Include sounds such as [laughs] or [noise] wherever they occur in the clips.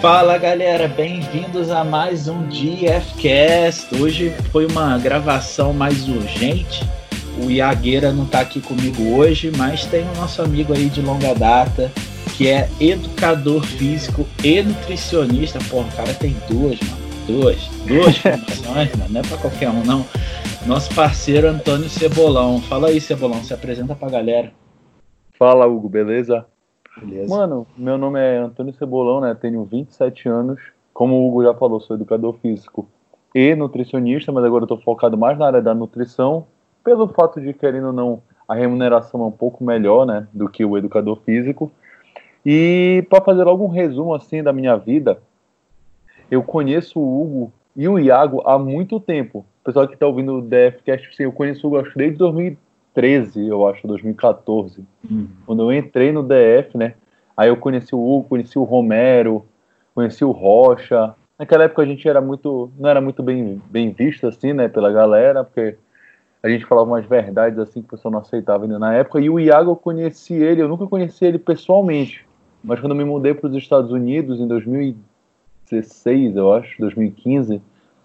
Fala galera, bem-vindos a mais um DFcast. Hoje foi uma gravação mais urgente. O Iagueira não está aqui comigo hoje, mas tem o nosso amigo aí de longa data, que é educador físico e nutricionista. Porra, o cara tem duas, mano. Duas, duas formações, [laughs] mano. Não é pra qualquer um, não. Nosso parceiro Antônio Cebolão. Fala aí, Cebolão, se apresenta pra galera. Fala, Hugo, beleza? Beleza. Mano, meu nome é Antônio Cebolão, né? Tenho 27 anos. Como o Hugo já falou, sou educador físico e nutricionista, mas agora eu tô focado mais na área da nutrição, pelo fato de, querendo ou não, a remuneração é um pouco melhor, né, do que o educador físico. E para fazer logo um resumo assim da minha vida, eu conheço o Hugo e o Iago há muito tempo. O pessoal que está ouvindo o DFcast, sim, eu conheço o Hugo acho desde 2013, eu acho, 2014. Hum. Quando eu entrei no DF, né? Aí eu conheci o Hugo, conheci o Romero, conheci o Rocha. Naquela época a gente era muito, não era muito bem, bem visto assim, né, pela galera, porque a gente falava umas verdades assim que o pessoal não aceitava ainda na época. E o Iago eu conheci ele, eu nunca conheci ele pessoalmente, mas quando eu me mudei para os Estados Unidos em 2016, eu acho, 2015,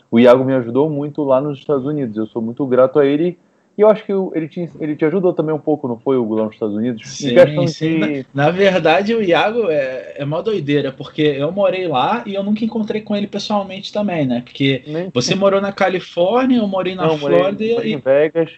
o Iago me ajudou muito lá nos Estados Unidos. Eu sou muito grato a ele. E eu acho que o- ele te, ele te ajudou também um pouco, não foi, Hugo, lá nos Estados Unidos? Sim, sim. de... Na, na verdade, o Iago é, é mó doideira, porque eu morei lá e eu nunca encontrei com ele pessoalmente também, né? Porque Nem- você morou na Califórnia, eu morei na não, morei- Flórida e, morei em Vegas.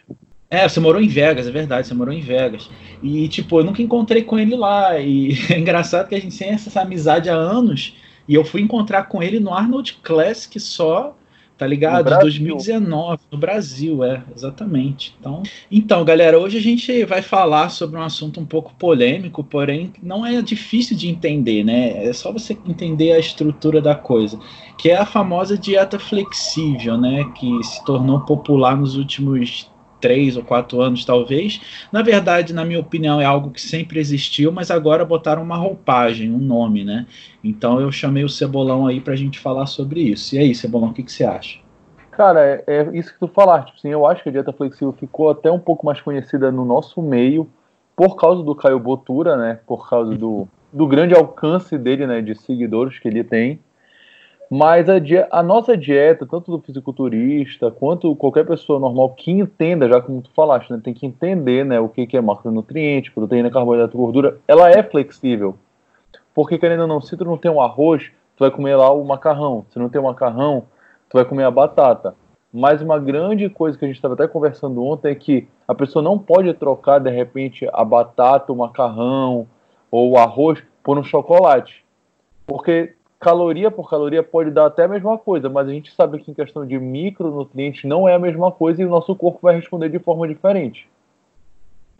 É, você morou em Vegas, é verdade, você morou em Vegas. E, tipo, eu nunca encontrei com ele lá. E [laughs] é engraçado que a gente tem essa amizade há anos. E eu fui encontrar com ele no Arnold Classic só, tá ligado? Brasil. 2019, no Brasil, é, exatamente. Então, então, galera, hoje a gente vai falar sobre um assunto um pouco polêmico, porém não é difícil de entender, né? É só você entender a estrutura da coisa, que é a famosa dieta flexível, né? Que se tornou popular nos últimos três ou quatro anos, talvez. Na verdade, na minha opinião, é algo que sempre existiu, mas agora botaram uma roupagem, um nome, né? Então eu chamei o Cebolão aí pra gente falar sobre isso. E aí, Cebolão, o que, que você acha? Cara, é, é isso que tu falaste. Tipo eu acho que a dieta flexível ficou até um pouco mais conhecida no nosso meio por causa do Caio Botura, né? Por causa do, do grande alcance dele, né? De seguidores que ele tem. Mas a, a nossa dieta, tanto do fisiculturista quanto qualquer pessoa normal que entenda, já como tu falaste, né? Tem que entender, né? O que, que é macronutriente, proteína, carboidrato, gordura. Ela é flexível. Porque, querendo ou não, se tu não tem um arroz, tu vai comer lá o macarrão. Se não tem o macarrão, tu vai comer a batata. Mas uma grande coisa que a gente estava até conversando ontem é que a pessoa não pode trocar, de repente, a batata, o macarrão ou o arroz por um chocolate. Porque caloria por caloria pode dar até a mesma coisa, mas a gente sabe que em questão de micronutrientes não é a mesma coisa e o nosso corpo vai responder de forma diferente.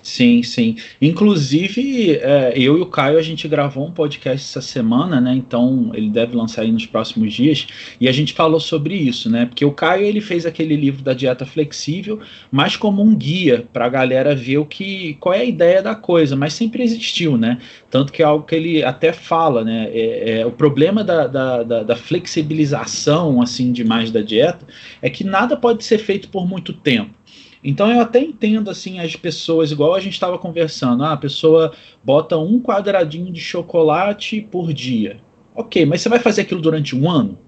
Sim, sim. Inclusive, é, eu e o Caio, a gente gravou um podcast essa semana, né? Então, ele deve lançar aí nos próximos dias. E a gente falou sobre isso, né? Porque o Caio, ele fez aquele livro da dieta flexível, mais como um guia para a galera ver o que, qual é a ideia da coisa, mas sempre existiu, né? Tanto que é algo que ele até fala, né? É, é, o problema da, da, da, da flexibilização, assim, demais da dieta, é que nada pode ser feito por muito tempo. Então eu até entendo assim as pessoas, igual a gente estava conversando, ah, a pessoa bota um quadradinho de chocolate por dia. Ok, mas você vai fazer aquilo durante um ano?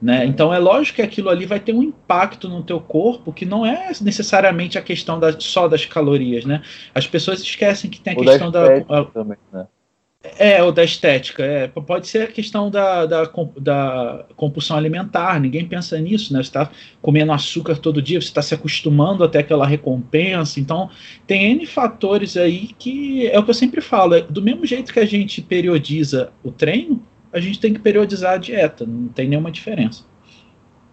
Né? Então é lógico que aquilo ali vai ter um impacto no teu corpo que não é necessariamente a questão da, só das calorias, né? As pessoas esquecem que tem a Ou questão da da, também, né? É, ou da estética, é. Pode ser a questão da, da, da compulsão alimentar, ninguém pensa nisso, né? Você está comendo açúcar todo dia, você está se acostumando até aquela recompensa. Então, tem N fatores aí que é o que eu sempre falo, é, do mesmo jeito que a gente periodiza o treino, a gente tem que periodizar a dieta, não tem nenhuma diferença.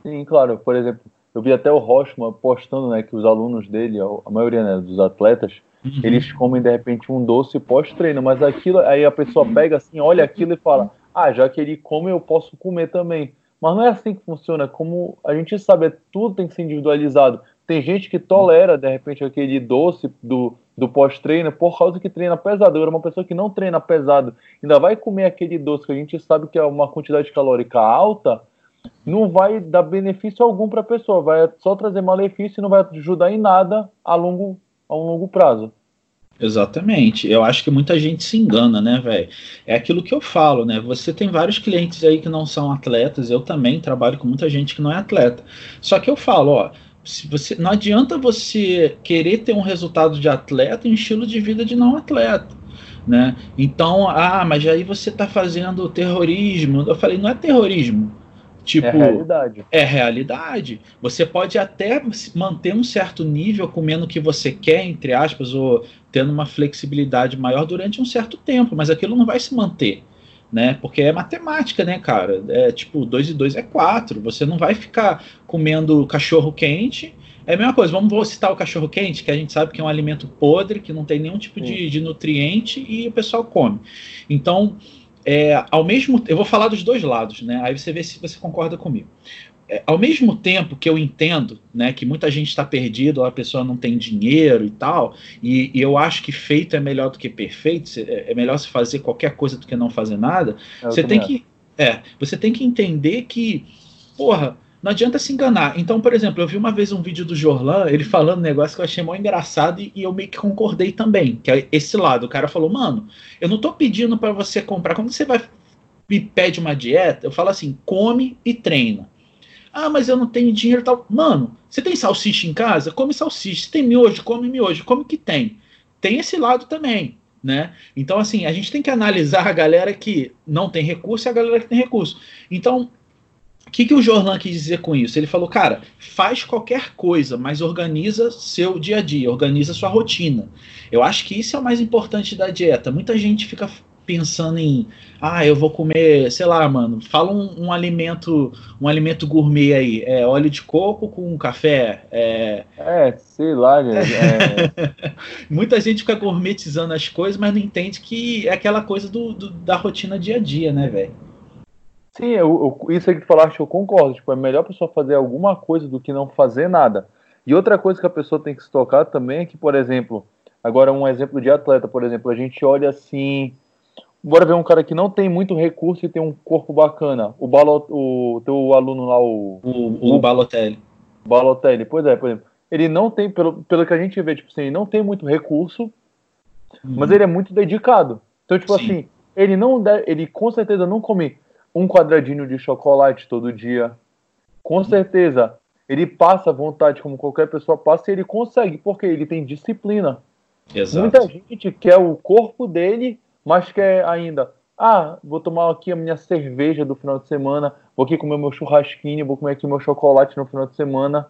Sim, claro. Por exemplo, eu vi até o Rochman postando, né, que os alunos dele, a maioria né, dos atletas, Uhum. eles comem de repente um doce pós-treino, mas aquilo, aí a pessoa pega assim, olha aquilo e fala: "Ah, já que ele come, eu posso comer também". Mas não é assim que funciona. Como a gente sabe, é- tudo tem que ser individualizado. Tem gente que tolera de repente aquele doce do, do pós-treino por causa que treina pesado. Agora, uma pessoa que não treina pesado ainda vai comer aquele doce que a gente sabe que é uma quantidade calórica alta, não vai dar benefício algum para a pessoa, vai só trazer malefício e não vai ajudar em nada a longo a um longo prazo. Exatamente. Eu acho que muita gente se engana, né, velho? É aquilo que eu falo, né? Você tem vários clientes aí que não são atletas, eu também trabalho com muita gente que não é atleta. Só que eu falo, ó, se você não adianta você querer ter um resultado de atleta em estilo de vida de não atleta. Né? Então, ah, mas aí você está fazendo terrorismo. Eu falei, não é terrorismo. Tipo, é realidade. É realidade. Você pode até manter um certo nível comendo o que você quer, entre aspas, ou tendo uma flexibilidade maior durante um certo tempo, mas aquilo não vai se manter. Né? Porque é matemática, né, cara? É tipo, 2 e 2 é 4. Você não vai ficar comendo cachorro quente. É a mesma coisa, vamos citar o cachorro quente, que a gente sabe que é um alimento podre, que não tem nenhum tipo de, de nutriente e o pessoal come. Então, é, ao mesmo eu vou falar dos dois lados, né? Aí você vê se você concorda comigo. É, ao mesmo tempo que eu entendo, né, que muita gente está perdido, a pessoa não tem dinheiro e tal, e, e, eu acho que feito é melhor do que perfeito, é, é melhor se fazer qualquer coisa do que não fazer nada. Eu você tem que, é, você tem que entender que, porra, não adianta se enganar. Então, por exemplo, eu vi uma vez um vídeo do Jorlan, ele falando um negócio que eu achei mó engraçado e, e, eu meio que concordei também, que é esse lado. O cara falou, mano, eu não tô pedindo para você comprar. Quando você vai me pede uma dieta, eu falo assim, come e treina. Ah, mas eu não tenho dinheiro e tal. Mano, você tem salsicha em casa? Come salsicha. Você tem miojo? Come miojo. Come o que tem. Tem esse lado também. Né? Então, assim, a gente tem que analisar a galera que não tem recurso e a galera que tem recurso. Então, o que, que o Jorlan quis dizer com isso? Ele falou, cara, faz qualquer coisa, mas organiza seu dia a dia, organiza sua rotina. Eu acho que isso é o mais importante da dieta. Muita gente fica pensando em, ah, eu vou comer, sei lá, mano, fala um, um alimento, um alimento gourmet aí, é óleo de coco com café, é, é sei lá, [laughs] é... muita gente fica gourmetizando as coisas, mas não entende que é aquela coisa do, do da rotina dia a dia, né, velho? Sim, eu, eu, isso aí que tu falaste, eu concordo. Tipo, é melhor a pessoa fazer alguma coisa do que não fazer nada. E outra coisa que a pessoa tem que se tocar também é que, por exemplo, agora um exemplo de atleta, por exemplo, a gente olha assim. Bora ver um cara que não tem muito recurso e tem um corpo bacana. O, Balot, o teu aluno lá, o. O, o Balotelli. Balotelli, pois é, por exemplo. Ele não tem, pelo, pelo que a gente vê, tipo assim, ele não tem muito recurso, hum. mas ele é muito dedicado. Então, tipo Sim. assim, ele não deve, ele com certeza não come um quadradinho de chocolate todo dia. Com certeza, ele passa vontade como qualquer pessoa passa e ele consegue, porque ele tem disciplina. Exato. Muita gente quer o corpo dele, mas quer ainda. Ah, vou tomar aqui a minha cerveja do final de semana, vou aqui comer meu churrasquinho, vou comer aqui meu chocolate no final de semana.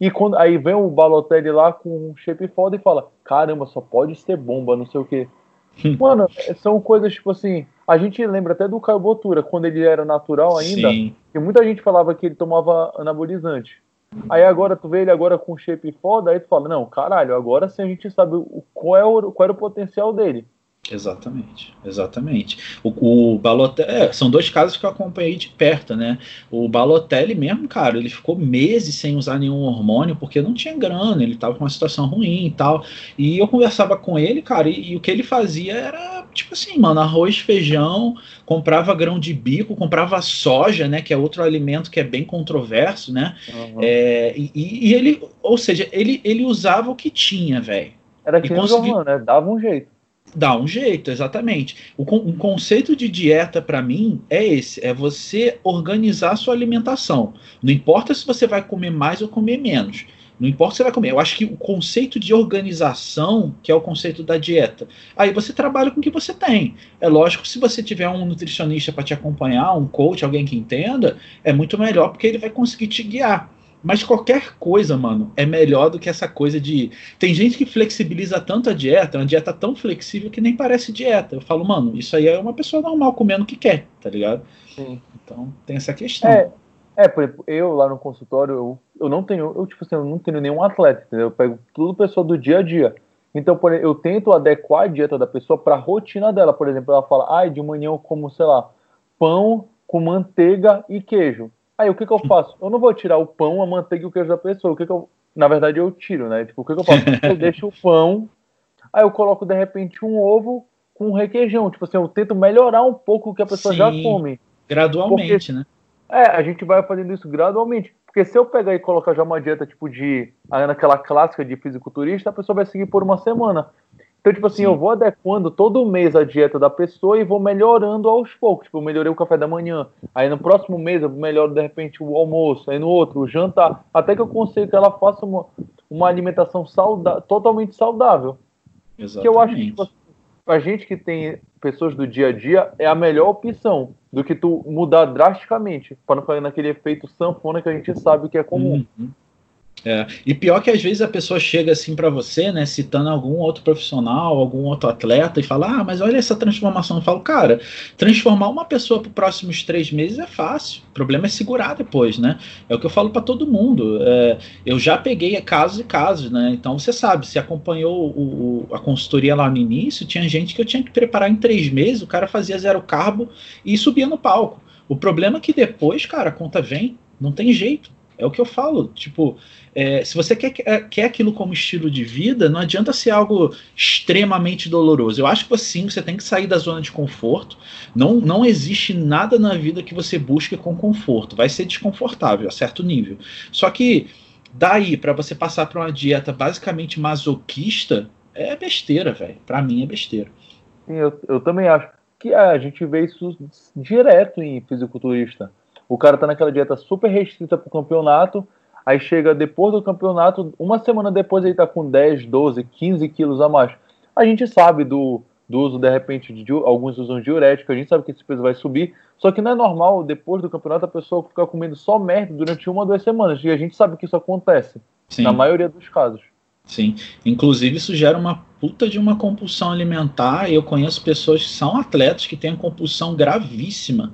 E quando aí vem o Balotelli lá com um shape foda e fala: caramba, só pode ser bomba, não sei o que. [laughs] Mano, são coisas tipo assim. A gente lembra até do Caio Botura, quando ele era natural ainda, Sim. que muita gente falava que ele tomava anabolizante. Aí agora tu vê ele agora com shape foda, aí tu fala, não, caralho, agora sim a gente sabe o, qual, é o, qual era o potencial dele. Exatamente, exatamente. O, o Balotelli, é, são dois casos que eu acompanhei de perto, né? O Balotelli mesmo, cara, ele ficou meses sem usar nenhum hormônio porque não tinha grana, ele tava com uma situação ruim e tal. E eu conversava com ele, cara, e, e o que ele fazia era tipo assim, mano, arroz, feijão, comprava grão de bico, comprava soja, né? Que é outro alimento que é bem controverso, né? Uhum. É, e, e, ele, ou seja, ele, ele usava o que tinha, velho. Era que consegui... né? Dava um jeito. Dá um jeito, exatamente. O, o conceito de dieta, para mim, é esse: é você organizar a sua alimentação. Não importa se você vai comer mais ou comer menos. Não importa se você vai comer. Eu acho que o conceito de organização, que é o conceito da dieta, aí você trabalha com o que você tem. É lógico, se você tiver um nutricionista para te acompanhar, um coach, alguém que entenda, é muito melhor porque ele vai conseguir te guiar. Mas qualquer coisa, mano, é melhor do que essa coisa de. Tem gente que flexibiliza tanto a dieta, uma dieta tão flexível que nem parece dieta. Eu falo, mano, isso aí é uma pessoa normal comendo o que quer, tá ligado? Sim. Então tem essa questão. É, é por exemplo, eu lá no consultório, eu, eu não tenho, eu tipo assim, eu não tenho nenhum atleta, entendeu? Eu pego tudo pessoa do dia a dia. Então, por exemplo, eu tento adequar a dieta da pessoa para a rotina dela. Por exemplo, ela fala, ai, ah, de manhã eu como, sei lá, pão com manteiga e queijo. Aí o que, que eu faço? Eu não vou tirar o pão, a manteiga e o queijo da pessoa. O que, que eu. Na verdade, eu tiro, né? Tipo, o que, que eu faço? [laughs] Eu deixo o pão, aí eu coloco de repente um ovo com um requeijão. Tipo assim, eu tento melhorar um pouco o que a pessoa Sim, já come. Gradualmente, Porque, né? É, a gente vai fazendo isso gradualmente. Porque se eu pegar e colocar já uma dieta tipo de. naquela clássica de fisiculturista, a pessoa vai seguir por uma semana. Então, tipo assim, Sim. eu vou adequando todo mês a dieta da pessoa e vou melhorando aos poucos. Tipo, eu melhorei o café da manhã. Aí no próximo mês eu melhoro, de repente, o almoço. Aí no outro, o jantar. Até que eu consiga que ela faça uma, uma alimentação sauda totalmente saudável. Exatamente. Que eu acho que, tipo, pra gente que tem pessoas do dia a dia, é a melhor opção do que tu mudar drasticamente, para não cair naquele efeito sanfona que a gente sabe que é comum. Uhum. É, e pior que às vezes a pessoa chega assim para você, né, citando algum outro profissional, algum outro atleta e fala: Ah, mas olha essa transformação. Eu falo, cara, transformar uma pessoa para os próximos três meses é fácil. O problema é segurar depois, né? É o que eu falo para todo mundo. É, eu já peguei casos e casos, né? Então você sabe, se acompanhou o, a consultoria lá no início, tinha gente que eu tinha que preparar em três meses, o cara fazia zero carbo e subia no palco. O problema é que depois, cara, a conta vem, não tem jeito. É o que eu falo. Tipo, é, se você quer, quer aquilo como estilo de vida, não adianta ser algo extremamente doloroso. Eu acho que sim, você tem que sair da zona de conforto. Não, não existe nada na vida que você busque com conforto. Vai ser desconfortável a certo nível. Só que daí para você passar para uma dieta basicamente masoquista é besteira, velho. Para mim é besteira. Sim, eu, eu também acho que a gente vê isso direto em fisiculturista. O cara tá naquela dieta super restrita pro campeonato Aí chega depois do campeonato, uma semana depois ele tá com 10, 12, 15 quilos a mais. A gente sabe do, do uso, de repente, de alguns usam diurético, a gente sabe que esse peso vai subir, só que não é normal, depois do campeonato, a pessoa ficar comendo só merda durante uma ou duas semanas, e a gente sabe que isso acontece, Sim. na maioria dos casos. Sim, inclusive isso gera uma puta de uma compulsão alimentar, e eu conheço pessoas que são atletas que têm compulsão gravíssima,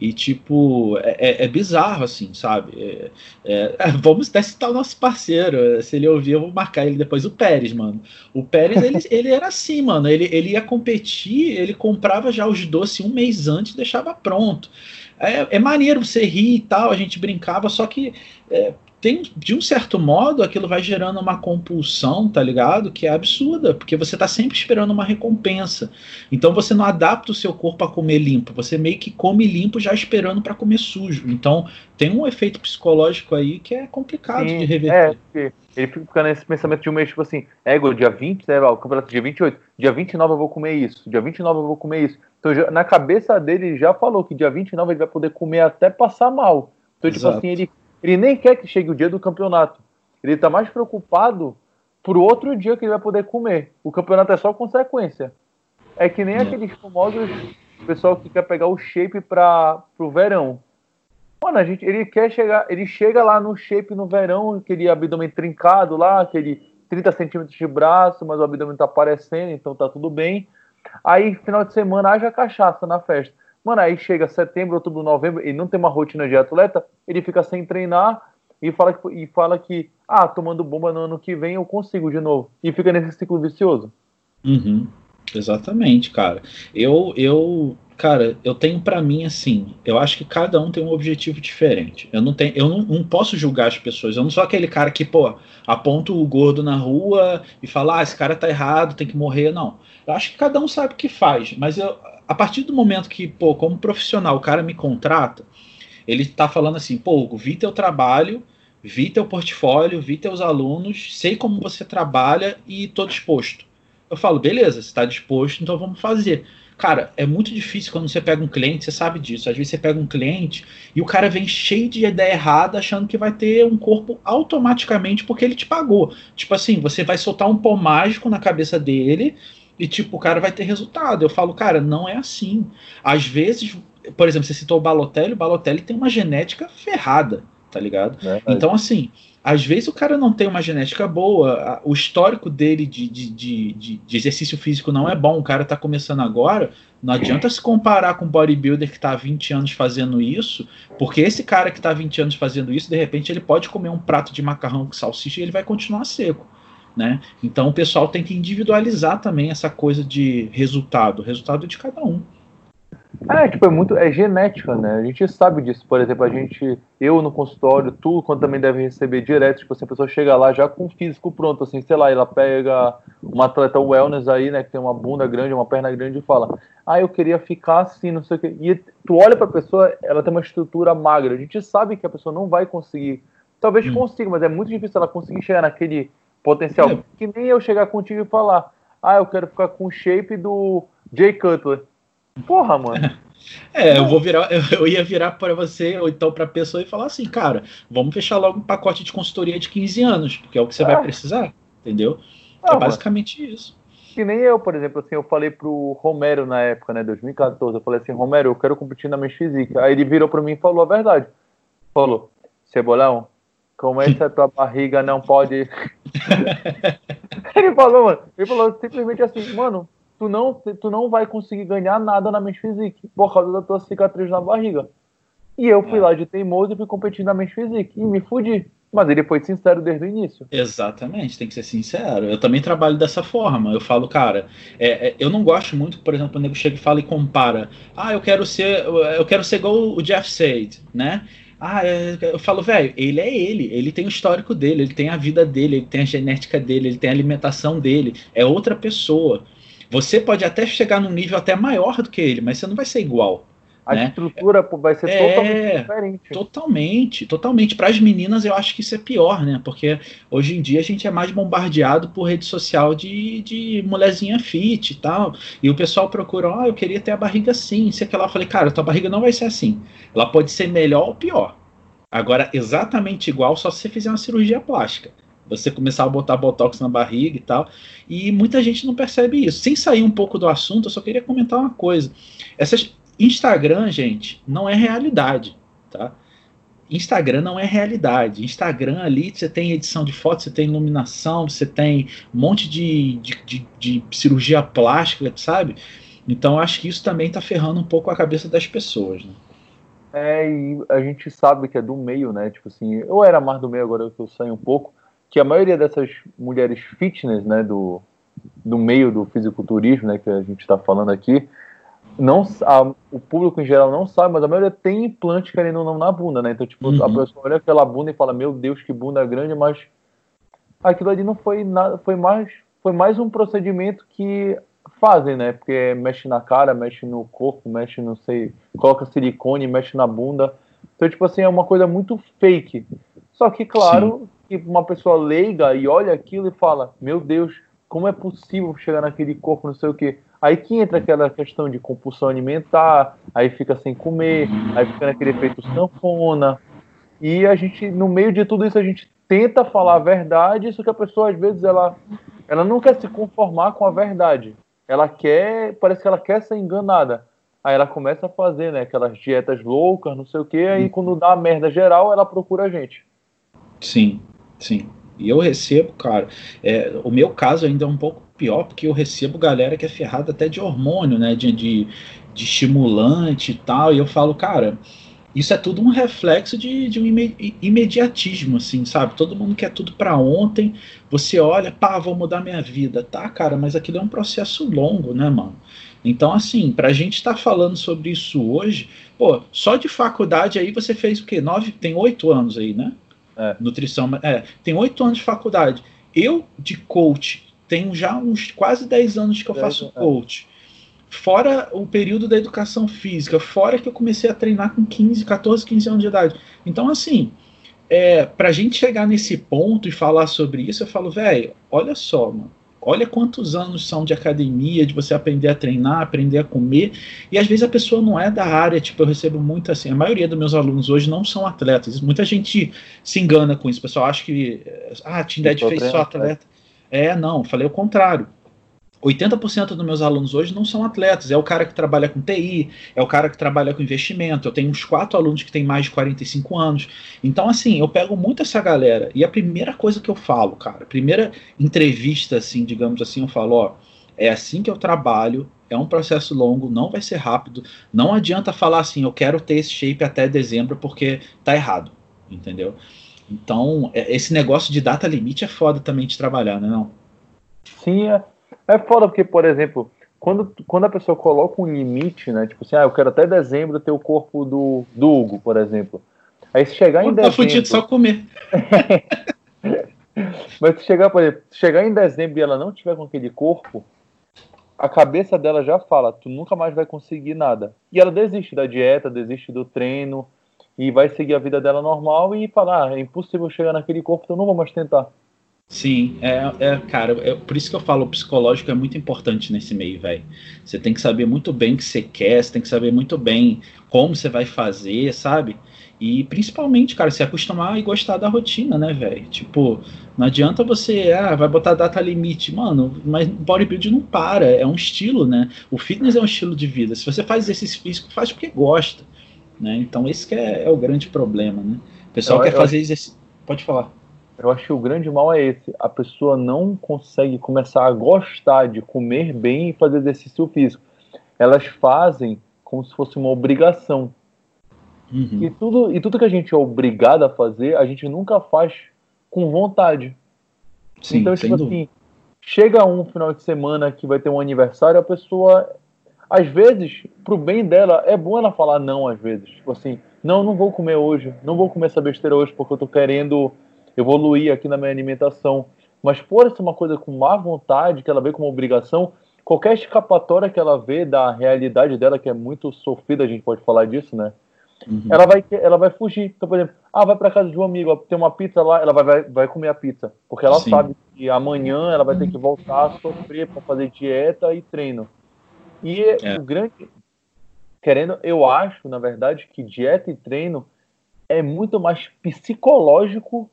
e, tipo, é, é, é bizarro, assim, sabe? É, é, é vamos até citar o nosso parceiro. Se ele ouvir, eu vou marcar ele depois. O Pérez, mano. O Pérez, ele, [laughs] ele era assim, mano. Ele, ele ia competir, ele comprava já os doces um mês antes e deixava pronto. É, é maneiro você rir e tal, a gente brincava, só que é, tem, de um certo modo, aquilo vai gerando uma compulsão, tá ligado? Que é absurda, porque você tá sempre esperando uma recompensa. Então você não adapta o seu corpo a comer limpo, você meio que come limpo já esperando para comer sujo. Então tem um efeito psicológico aí que é complicado Sim, de reverter. É, ele fica nesse pensamento de um mês, tipo assim, ego, dia 20, né, o campeonato dia 28, dia 29 eu vou comer isso, dia 29 eu vou comer isso. Então já, na cabeça dele ele já falou que dia 29 ele vai poder comer até passar mal. Então, Exato. tipo assim, ele ele nem quer que chegue o dia do campeonato. Ele está mais preocupado por outro dia que ele vai poder comer. O campeonato é só consequência. É que nem é. aqueles famosos pessoal que quer pegar o shape para o verão. Mano, a gente, ele quer chegar, ele chega lá no shape no verão, aquele abdômen trincado lá, aquele 30 centímetros de braço, mas o abdômen tá aparecendo, então tá tudo bem. Aí, final de semana, haja cachaça na festa. Mano, aí chega setembro, outubro, novembro, e não tem uma rotina de atleta, ele fica sem treinar e fala que, e fala que ah, tomando bomba no ano que vem eu consigo de novo. E fica nesse ciclo vicioso. Uhum. Exatamente, cara. Eu, eu, cara, eu tenho para mim assim, eu acho que cada um tem um objetivo diferente. Eu não tenho, eu não, não, posso julgar as pessoas. Eu não sou aquele cara que, pô, aponta o gordo na rua e fala, ah, esse cara tá errado, tem que morrer. Não. Eu acho que cada um sabe o que faz, mas eu, a partir do momento que, pô, como profissional, o cara me contrata, ele está falando assim, pô, vi teu trabalho, vi teu portfólio, vi teus alunos, sei como você trabalha e tô disposto. Eu falo, beleza, você está disposto, então vamos fazer. Cara, é muito difícil quando você pega um cliente, você sabe disso. Às vezes você pega um cliente e o cara vem cheio de ideia errada, achando que vai ter um corpo automaticamente porque ele te pagou. Tipo assim, você vai soltar um pó mágico na cabeça dele e, tipo, o cara vai ter resultado. Eu falo, cara, não é assim. Às vezes, por exemplo, você citou o Balotelli, o Balotelli tem uma genética ferrada, tá ligado? É, então, assim, às vezes o cara não tem uma genética boa, o histórico dele de, de, de, de, exercício físico não é bom, o cara tá começando agora, não adianta se comparar com um bodybuilder que tá há 20 anos fazendo isso, porque esse cara que tá há 20 anos fazendo isso, de repente ele pode comer um prato de macarrão com salsicha e ele vai continuar seco né? Então o pessoal tem que individualizar também essa coisa de resultado, resultado de cada um. É, tipo, é muito, é genética, né? A gente sabe disso, por exemplo, a gente, eu no consultório, tu quando também deve receber direto, tipo assim, a pessoa chega lá já com o físico pronto, assim, sei lá, ela pega uma atleta wellness aí, né, que tem uma bunda grande, uma perna grande e fala, ah, eu queria ficar assim, não sei o quê. E tu olha pra pessoa, ela tem uma estrutura magra, a gente sabe que a pessoa não vai conseguir, talvez hum. consiga, mas é muito difícil ela conseguir chegar naquele potencial. É. Que nem eu chegar contigo e falar, ah, eu quero ficar com o shape do Jay Cutler. Porra, mano. [laughs] É, eu vou virar, eu ia virar para você ou então para a pessoa e falar assim, cara, vamos fechar logo um pacote de consultoria de 15 anos, porque é o que você é. vai precisar, entendeu? é basicamente mano. isso. Que nem eu, por exemplo, assim, eu falei pro Romero na época, né, 2014, eu falei assim, Romero, eu quero competir na Men's Physique. Aí ele virou para mim e falou a verdade. Falou, Cebolão, [laughs] como essa é tua barriga não pode. [laughs] ele falou, mano, ele falou simplesmente assim, mano, tu não, tu não vai conseguir ganhar nada na Men's Physique por causa da tua cicatriz na barriga. E eu fui é. lá de teimoso e fui competir na Men's Physique e me fudi. Mas ele foi sincero desde o início. Exatamente, tem que ser sincero. Eu também trabalho dessa forma. Eu falo, cara, é, é, eu não gosto muito, por exemplo, o nego chega e fala e compara. Ah, eu quero ser, eu quero ser igual o Jeff Sade, né? Ah, é, eu falo, velho, ele é ele, ele tem o histórico dele, ele tem a vida dele, ele tem a genética dele, ele tem a alimentação dele, é outra pessoa. Você pode até chegar num nível até maior do que ele, mas você não vai ser igual. A né? estrutura vai ser é, totalmente diferente. Totalmente, totalmente. Para as meninas, eu acho que isso é pior, né? Porque hoje em dia a gente é mais bombardeado por rede social de, de mulherzinha fit e tal. E o pessoal procura, ó, oh, eu queria ter a barriga assim, sei que lá. Eu falei, cara, tua barriga não vai ser assim. Ela pode ser melhor ou pior. Agora, exatamente igual, só se você fizer uma cirurgia plástica você começar a botar botox na barriga e tal. E muita gente não percebe isso. Sem sair um pouco do assunto, eu só queria comentar uma coisa. Essas Instagram, gente, não é realidade, tá? Instagram não é realidade. Instagram ali você tem edição de foto, você tem iluminação, você tem um monte de, de, de, de cirurgia plástica, sabe? Então acho que isso também está ferrando um pouco a cabeça das pessoas, né? É, e a gente sabe que é do meio, né? Tipo assim, eu era mais do meio, agora eu saio um pouco que a maioria dessas mulheres fitness, né, do, do meio do fisiculturismo, né, que a gente está falando aqui, não a, o público em geral não sabe, mas a maioria tem implante querendo ou não na bunda, né? Então, tipo, uhum. a pessoa olha aquela bunda e fala, meu Deus, que bunda grande, mas aquilo ali não foi nada, foi mais, foi mais um procedimento que fazem, né? Porque mexe na cara, mexe no corpo, mexe, não sei, coloca silicone, mexe na bunda. Então, tipo assim, é uma coisa muito fake. Só que, claro, Sim que uma pessoa leiga e olha aquilo e fala: Meu Deus, como é possível chegar naquele corpo, não sei o que. Aí que entra aquela questão de compulsão alimentar, aí fica sem comer, aí fica naquele efeito sanfona. E a gente, no meio de tudo isso, a gente tenta falar a verdade, só que a pessoa, às vezes, ela, ela não quer se conformar com a verdade. Ela quer, parece que ela quer ser enganada. Aí ela começa a fazer, né, aquelas dietas loucas, não sei o que, aí quando dá merda geral, ela procura a gente. Sim, Sim. E eu recebo, cara, é, o meu caso ainda é um pouco pior, porque eu recebo galera que é ferrada até de hormônio, né? De, de, de estimulante e tal. E eu falo, cara, isso é tudo um reflexo de, de um imediatismo, assim, sabe? Todo mundo quer tudo para ontem. Você olha, pá, vou mudar minha vida. Tá, cara, mas aquilo é um processo longo, né, mano? Então, assim, pra gente estar tá falando sobre isso hoje, pô, só de faculdade aí você fez o quê? Nove, tem oito anos aí, né? É. Nutrição. É, tem oito anos de faculdade. Eu, de coach, tenho já uns quase dez anos que eu faço é. coach. Fora o período da educação física, fora que eu comecei a treinar com 15, 14, 15 anos de idade. Então, assim, é, pra gente chegar nesse ponto e falar sobre isso, eu falo, velho, olha só, mano. Olha quantos anos são de academia, de você aprender a treinar, aprender a comer. E às vezes a pessoa não é da área, tipo, eu recebo muito assim. A maioria dos meus alunos hoje não são atletas. Muita gente se engana com isso. O pessoal acha que, ah, Tinded fez só atleta. É, não, falei o contrário. 80% dos meus alunos hoje não são atletas. É o cara que trabalha com TI, é o cara que trabalha com investimento. Eu tenho uns quatro alunos que têm mais de 45 anos. Então, assim, eu pego muito essa galera. E a primeira coisa que eu falo, cara, primeira entrevista, assim, digamos assim, eu falo: ó, é assim que eu trabalho. É um processo longo, não vai ser rápido. Não adianta falar assim, eu quero ter esse shape até dezembro, porque tá errado. Entendeu? Então, é, esse negócio de data limite é foda também de trabalhar, né? Não? Sim, é é foda porque, por exemplo, quando, quando a pessoa coloca um limite, né? Tipo assim, ah, eu quero até dezembro ter o corpo do, do Hugo, por exemplo. Aí se chegar Pô, em tá dezembro. Tá fudido só comer. [laughs] Mas se chegar, por exemplo, chegar em dezembro e ela não tiver com aquele corpo, a cabeça dela já fala, tu nunca mais vai conseguir nada. E ela desiste da dieta, desiste do treino e vai seguir a vida dela normal e falar, ah, é impossível chegar naquele corpo, então não vou mais tentar. Sim, é, é cara, é por isso que eu falo, o psicológico é muito importante nesse meio, velho. Você tem que saber muito bem o que você quer, você tem que saber muito bem como você vai fazer, sabe? E principalmente, cara, se acostumar e gostar da rotina, né, velho? Tipo, não adianta você, ah, vai botar data limite. Mano, mas bodybuilding não para, é um estilo, né? O fitness é um estilo de vida. Se você faz exercício físico, faz porque gosta, né? Então esse é, é, o grande problema, né? O pessoal eu, quer eu fazer exercício. Pode falar. Eu acho que o grande mal é esse. A pessoa não consegue começar a gostar de comer bem e fazer exercício físico. Elas fazem como se fosse uma obrigação. Uhum. E, tudo, e tudo que a gente é obrigado a fazer, a gente nunca faz com vontade. Sim, então, tipo assim, chega um final de semana que vai ter um aniversário, a pessoa, às vezes, pro bem dela, é bom ela falar não, às vezes. Tipo assim, não, não vou comer hoje, não vou comer essa besteira hoje porque eu tô querendo evoluir aqui na minha alimentação. Mas por ser uma coisa com má vontade, que ela vê como obrigação, qualquer escapatória que ela vê da realidade dela, que é muito sofrida, a gente pode falar disso, né? Uhum. Ela, vai, ela vai fugir. Então, por exemplo, ah, vai para casa de um amigo, tem uma pizza lá, ela vai, vai, vai comer a pizza. Porque ela Sim. sabe que amanhã ela vai ter que voltar a sofrer para fazer dieta e treino. E é. o grande. Querendo, eu acho, na verdade, que dieta e treino é muito mais psicológico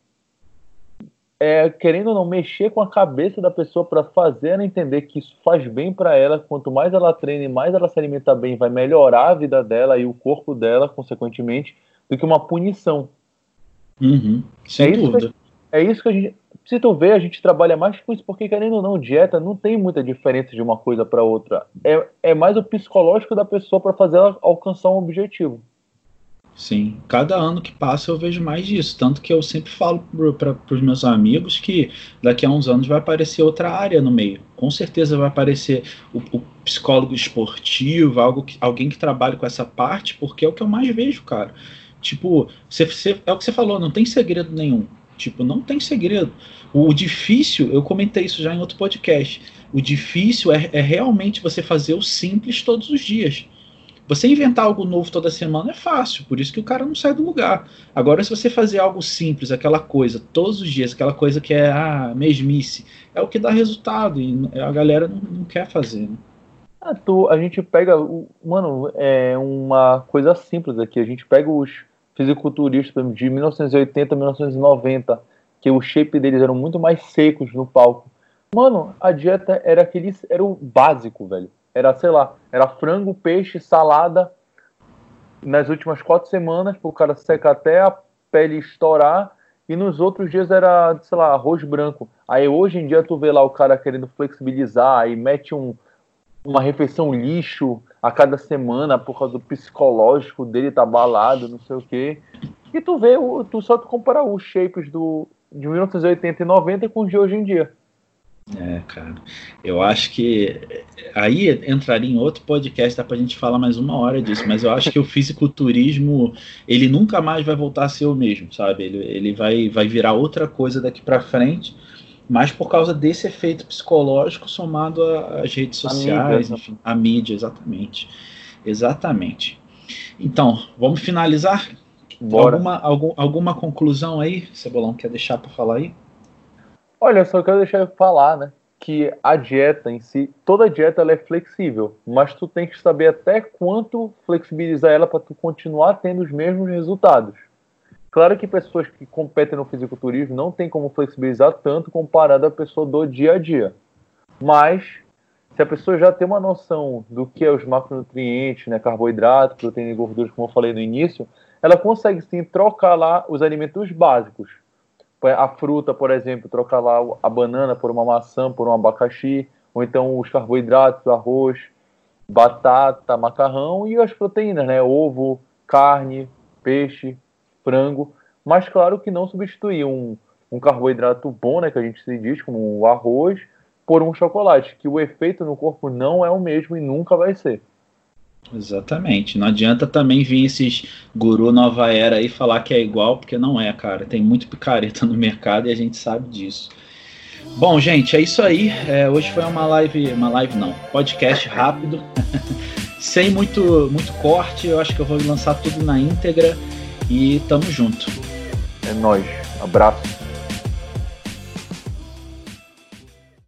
é, querendo ou não mexer com a cabeça da pessoa para fazer ela entender que isso faz bem para ela. Quanto mais ela treina, mais ela se alimenta bem, vai melhorar a vida dela e o corpo dela, consequentemente, do que uma punição. Uhum, sem é dúvida. Isso é isso que a gente. Se tu vê, a gente trabalha mais com isso, porque querendo ou não, dieta não tem muita diferença de uma coisa para outra. É, é mais o psicológico da pessoa para fazer ela alcançar um objetivo. Sim, cada ano que passa eu vejo mais disso. Tanto que eu sempre falo para os meus amigos que daqui a uns anos vai aparecer outra área no meio. Com certeza vai aparecer o, o psicólogo esportivo, algo que, alguém que trabalhe com essa parte, porque é o que eu mais vejo, cara. Tipo, você, você, é o que você falou, não tem segredo nenhum. Tipo, não tem segredo. O difícil, eu comentei isso já em outro podcast. O difícil é, é realmente você fazer o simples todos os dias. Você inventar algo novo toda semana é fácil, por isso que o cara não sai do lugar. Agora, se você fazer algo simples, aquela coisa, todos os dias, aquela coisa que é ah, mesmice, é o que dá resultado e a galera não, não quer fazer. Né? Ah, tu, a gente pega, mano, é uma coisa simples aqui. A gente pega os fisiculturistas de 1980 a 1990, que o shape deles eram muito mais secos no palco. Mano, a dieta era aquele, era o básico, velho. Era, sei lá, era frango, peixe, salada nas últimas quatro semanas, o cara secar até a pele estourar, e nos outros dias era, sei lá, arroz branco. Aí hoje em dia tu vê lá o cara querendo flexibilizar e mete um, uma refeição lixo a cada semana por causa do psicológico dele tá balado, não sei o quê. E tu vê, tu só tu comparar os shapes do, de 1980 e 90 com os de hoje em dia. É, cara. Eu acho que aí entraria em outro podcast, dá pra gente falar mais uma hora disso, mas eu acho que o fisiculturismo, ele nunca mais vai voltar a ser o mesmo, sabe? Ele, ele vai, vai virar outra coisa daqui para frente, mas por causa desse efeito psicológico somado às redes sociais, a mídia, enfim, a mídia, exatamente. Exatamente. Então, vamos finalizar? Bora. Alguma, algum, alguma conclusão aí, Cebolão, quer deixar para falar aí? Olha, só quero deixar eu falar, né? Que a dieta em si, toda dieta ela é flexível, mas tu tem que saber até quanto flexibilizar ela para tu continuar tendo os mesmos resultados. Claro que pessoas que competem no fisiculturismo não tem como flexibilizar tanto comparado à pessoa do dia a dia. Mas se a pessoa já tem uma noção do que é os macronutrientes, né, carboidrato, proteína e gorduras, como eu falei no início, ela consegue sim trocar lá os alimentos básicos a fruta, por exemplo, trocar lá a banana por uma maçã, por um abacaxi, ou então os carboidratos, arroz, batata, macarrão e as proteínas, né? Ovo, carne, peixe, frango. Mas claro que não substituir um, um carboidrato bom, né, que a gente se diz, como o arroz, por um chocolate, que o efeito no corpo não é o mesmo e nunca vai ser. Exatamente. Não adianta também vir esses guru nova era aí falar que é igual, porque não é, cara. Tem muito picareta no mercado e a gente sabe disso. Bom, gente, é isso aí. É, hoje foi uma live, uma live não, podcast rápido, [laughs] sem muito, muito corte. Eu acho que eu vou lançar tudo na íntegra e tamo junto. É nóis. Abraço.